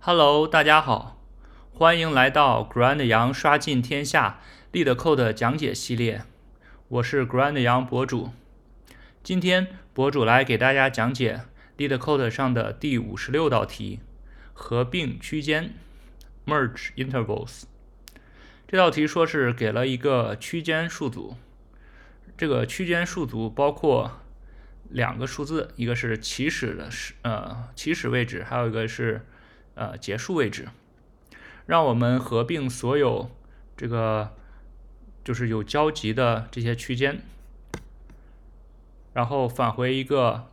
Hello，大家好，欢迎来到 Grand 羊刷尽天下 LeetCode 讲解系列。我是 Grand 羊博主，今天博主来给大家讲解 LeetCode 上的第五十六道题：合并区间 （Merge Intervals）。这道题说是给了一个区间数组，这个区间数组包括两个数字，一个是起始的始呃起始位置，还有一个是。呃，结束位置，让我们合并所有这个就是有交集的这些区间，然后返回一个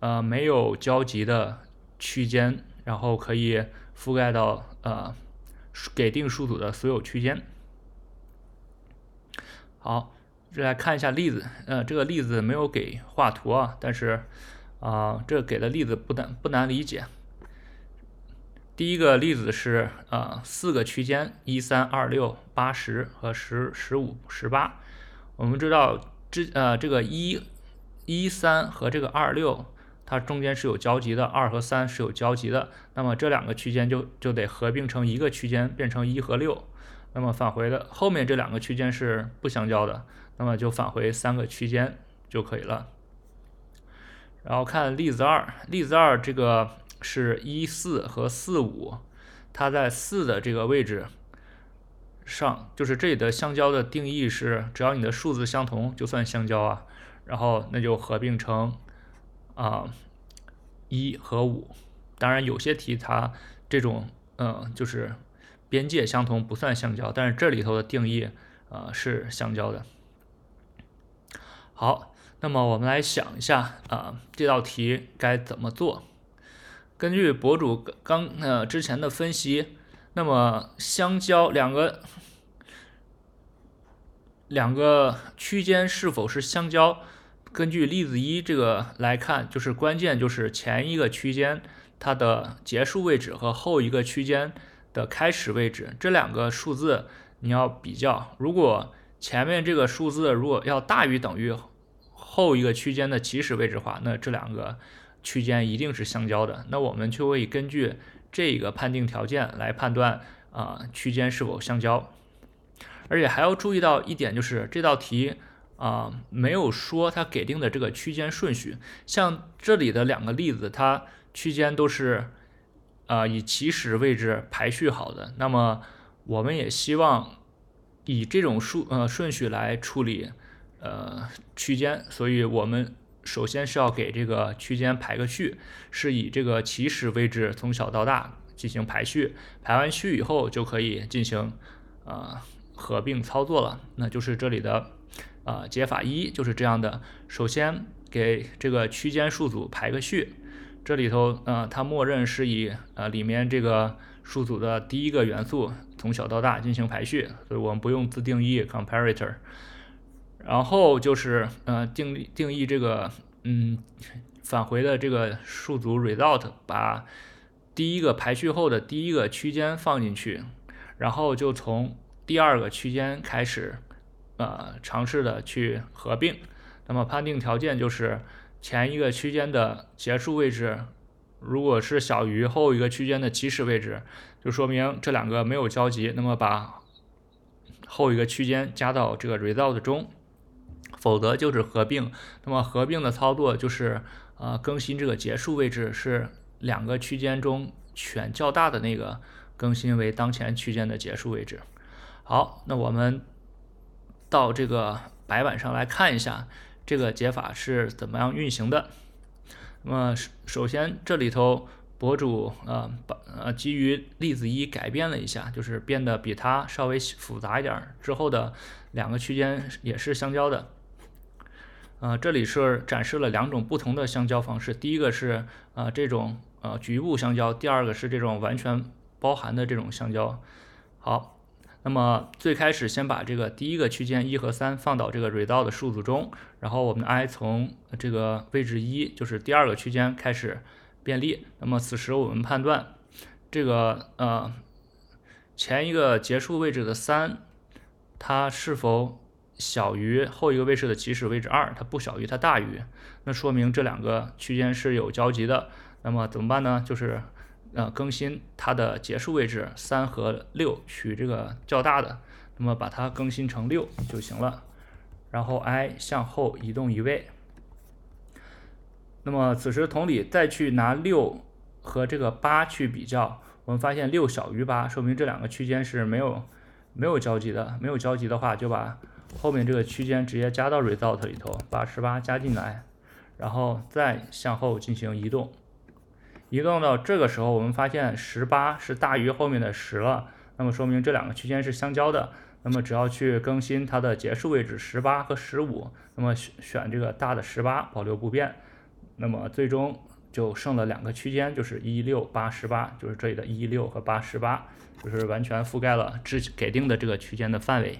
呃没有交集的区间，然后可以覆盖到呃给定数组的所有区间。好，再来看一下例子，呃，这个例子没有给画图啊，但是啊，这给的例子不难不难理解。第一个例子是呃四个区间一三二六八十和十十五十八，我们知道这呃这个一一三和这个二六它中间是有交集的，二和三是有交集的，那么这两个区间就就得合并成一个区间，变成一和六，那么返回的后面这两个区间是不相交的，那么就返回三个区间就可以了。然后看例子二，例子二这个。是一四和四五，它在四的这个位置上，就是这里的相交的定义是，只要你的数字相同就算相交啊，然后那就合并成啊一和五。当然有些题它这种嗯就是边界相同不算相交，但是这里头的定义啊是相交的。好，那么我们来想一下啊这道题该怎么做。根据博主刚呃之前的分析，那么相交两个两个区间是否是相交，根据例子一这个来看，就是关键就是前一个区间它的结束位置和后一个区间的开始位置这两个数字你要比较，如果前面这个数字如果要大于等于后一个区间的起始位置的话，那这两个。区间一定是相交的，那我们就会根据这个判定条件来判断啊区间是否相交。而且还要注意到一点，就是这道题啊没有说它给定的这个区间顺序。像这里的两个例子，它区间都是啊以起始位置排序好的。那么我们也希望以这种数呃顺序来处理呃区间，所以我们。首先是要给这个区间排个序，是以这个起始位置从小到大进行排序，排完序以后就可以进行呃合并操作了。那就是这里的呃解法一就是这样的。首先给这个区间数组排个序，这里头呃它默认是以呃里面这个数组的第一个元素从小到大进行排序，所以我们不用自定义 comparator。然后就是呃定定义这个嗯返回的这个数组 result，把第一个排序后的第一个区间放进去，然后就从第二个区间开始呃尝试的去合并。那么判定条件就是前一个区间的结束位置如果是小于后一个区间的起始位置，就说明这两个没有交集。那么把后一个区间加到这个 result 中。否则就是合并，那么合并的操作就是呃更新这个结束位置是两个区间中选较大的那个更新为当前区间的结束位置。好，那我们到这个白板上来看一下这个解法是怎么样运行的。那么首首先这里头博主呃把呃基于例子一改变了一下，就是变得比它稍微复杂一点，之后的两个区间也是相交的。呃，这里是展示了两种不同的相交方式。第一个是呃这种呃局部相交，第二个是这种完全包含的这种相交。好，那么最开始先把这个第一个区间一和三放到这个 result 数组中，然后我们 i 从这个位置一，就是第二个区间开始便利。那么此时我们判断这个呃前一个结束位置的三，它是否小于后一个位置的起始位置二，它不小于，它大于，那说明这两个区间是有交集的。那么怎么办呢？就是呃更新它的结束位置三和六，取这个较大的，那么把它更新成六就行了。然后 i 向后移动一位。那么此时同理，再去拿六和这个八去比较，我们发现六小于八，说明这两个区间是没有没有交集的。没有交集的话，就把后面这个区间直接加到 result 里头，把十八加进来，然后再向后进行移动。移动到这个时候，我们发现十八是大于后面的十了，那么说明这两个区间是相交的。那么只要去更新它的结束位置十八和十五，那么选选这个大的十八，保留不变。那么最终就剩了两个区间，就是一六八十八，就是这里的一六和八十八，就是完全覆盖了之给定的这个区间的范围。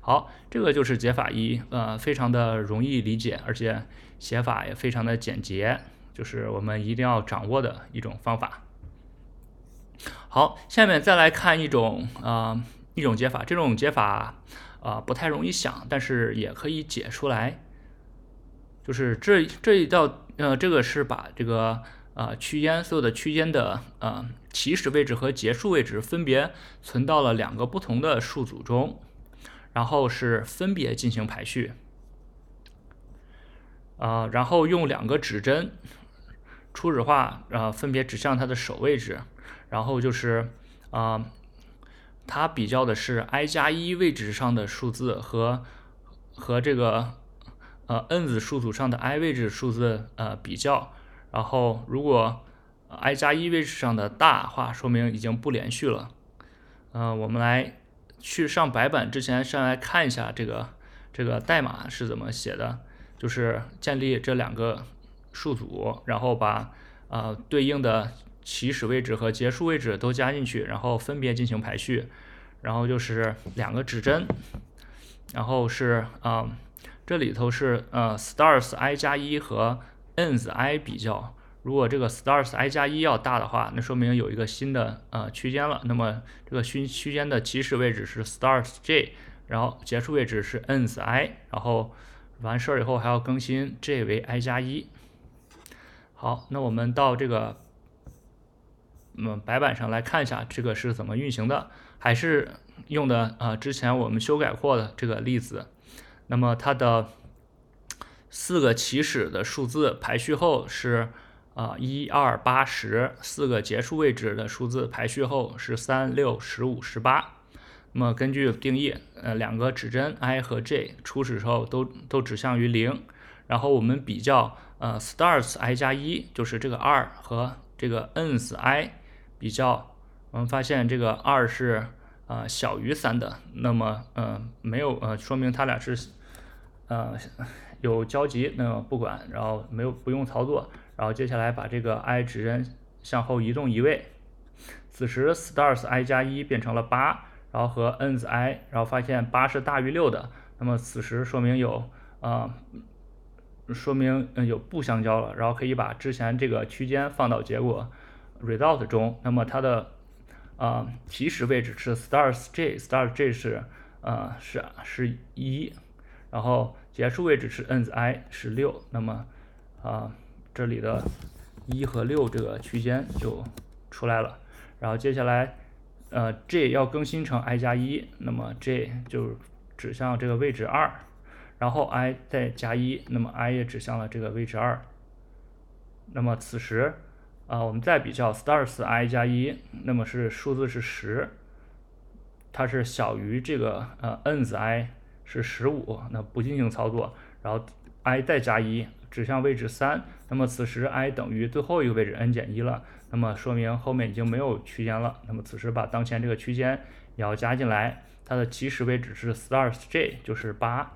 好，这个就是解法一，呃，非常的容易理解，而且写法也非常的简洁，就是我们一定要掌握的一种方法。好，下面再来看一种啊一种解法，这种解法啊不太容易想，但是也可以解出来。就是这这一道，呃，这个是把这个啊区间所有的区间的呃起始位置和结束位置分别存到了两个不同的数组中，然后是分别进行排序，啊，然后用两个指针初始化，呃，分别指向它的首位置，然后就是啊，它比较的是 i 加一位置上的数字和和这个。呃，n 子数组上的 i 位置数字呃比较，然后如果 i 加一位置上的大话，说明已经不连续了。呃，我们来去上白板之前，先来看一下这个这个代码是怎么写的，就是建立这两个数组，然后把呃对应的起始位置和结束位置都加进去，然后分别进行排序，然后就是两个指针，然后是啊。这里头是呃，stars i 加一和 ends i 比较，如果这个 stars i 加一要大的话，那说明有一个新的呃区间了。那么这个区区间的起始位置是 stars j，然后结束位置是 n s i，然后完事儿以后还要更新 j 为 i 加一。好，那我们到这个嗯白板上来看一下这个是怎么运行的，还是用的啊之前我们修改过的这个例子。那么它的四个起始的数字排序后是啊一二八十，四个结束位置的数字排序后是三六十五十八。那么根据定义，呃两个指针 i 和 j 初始时候都都指向于零，然后我们比较呃，starts i 加一就是这个二和这个 ends i 比较，我们发现这个二是呃小于三的，那么呃没有呃说明它俩是。呃，有交集，那么不管，然后没有不用操作，然后接下来把这个 i 指针向后移动一位，此时 stars i 加一变成了八，然后和 ends i，然后发现八是大于六的，那么此时说明有啊，说明嗯有不相交了，然后可以把之前这个区间放到结果 result 中，那么它的啊起始位置是 stars j，stars j 是呃是是一，然后结束位置是 ends i 是六，那么啊这里的一和六这个区间就出来了。然后接下来呃 j 要更新成 i 加一，那么 j 就指向这个位置二，然后 i 再加一，那么 i 也指向了这个位置二。那么此时啊我们再比较 stars i 加一，那么是数字是十，它是小于这个呃 ends i。是十五，那不进行操作，然后 i 再加一指向位置三，那么此时 i 等于最后一个位置 n 减一了，那么说明后面已经没有区间了，那么此时把当前这个区间也要加进来，它的起始位置是 stars j 就是八，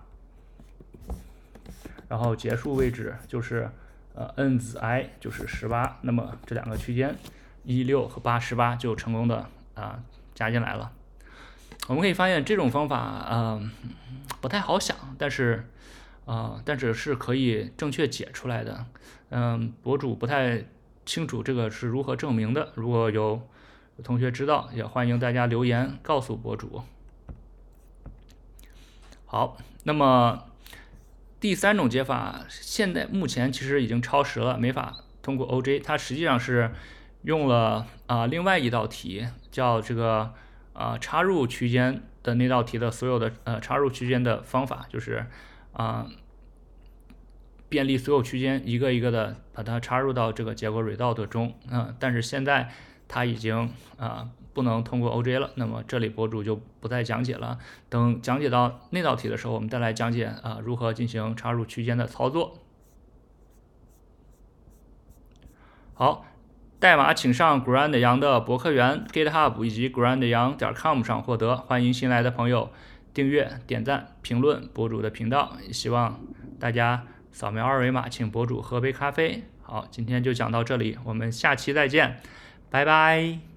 然后结束位置就是呃 n 子 i，就是十八，那么这两个区间一六和八十八就成功的啊加进来了。我们可以发现这种方法，嗯，不太好想，但是，啊，但是是可以正确解出来的。嗯，博主不太清楚这个是如何证明的。如果有同学知道，也欢迎大家留言告诉博主。好，那么第三种解法，现在目前其实已经超时了，没法通过 OJ。它实际上是用了啊另外一道题，叫这个啊插入区间的那道题的所有的呃插入区间的方法，就是啊便利所有区间一个一个的把它插入到这个结果 result 中，嗯，但是现在它已经啊不能通过 OJ 了，那么这里博主就不再讲解了，等讲解到那道题的时候，我们再来讲解啊如何进行插入区间的操作。好。代码请上 grandyang 的博客园、GitHub 以及 grandyang 点 com 上获得。欢迎新来的朋友订阅、点赞、评论博主的频道。也希望大家扫描二维码，请博主喝杯咖啡。好，今天就讲到这里，我们下期再见，拜拜。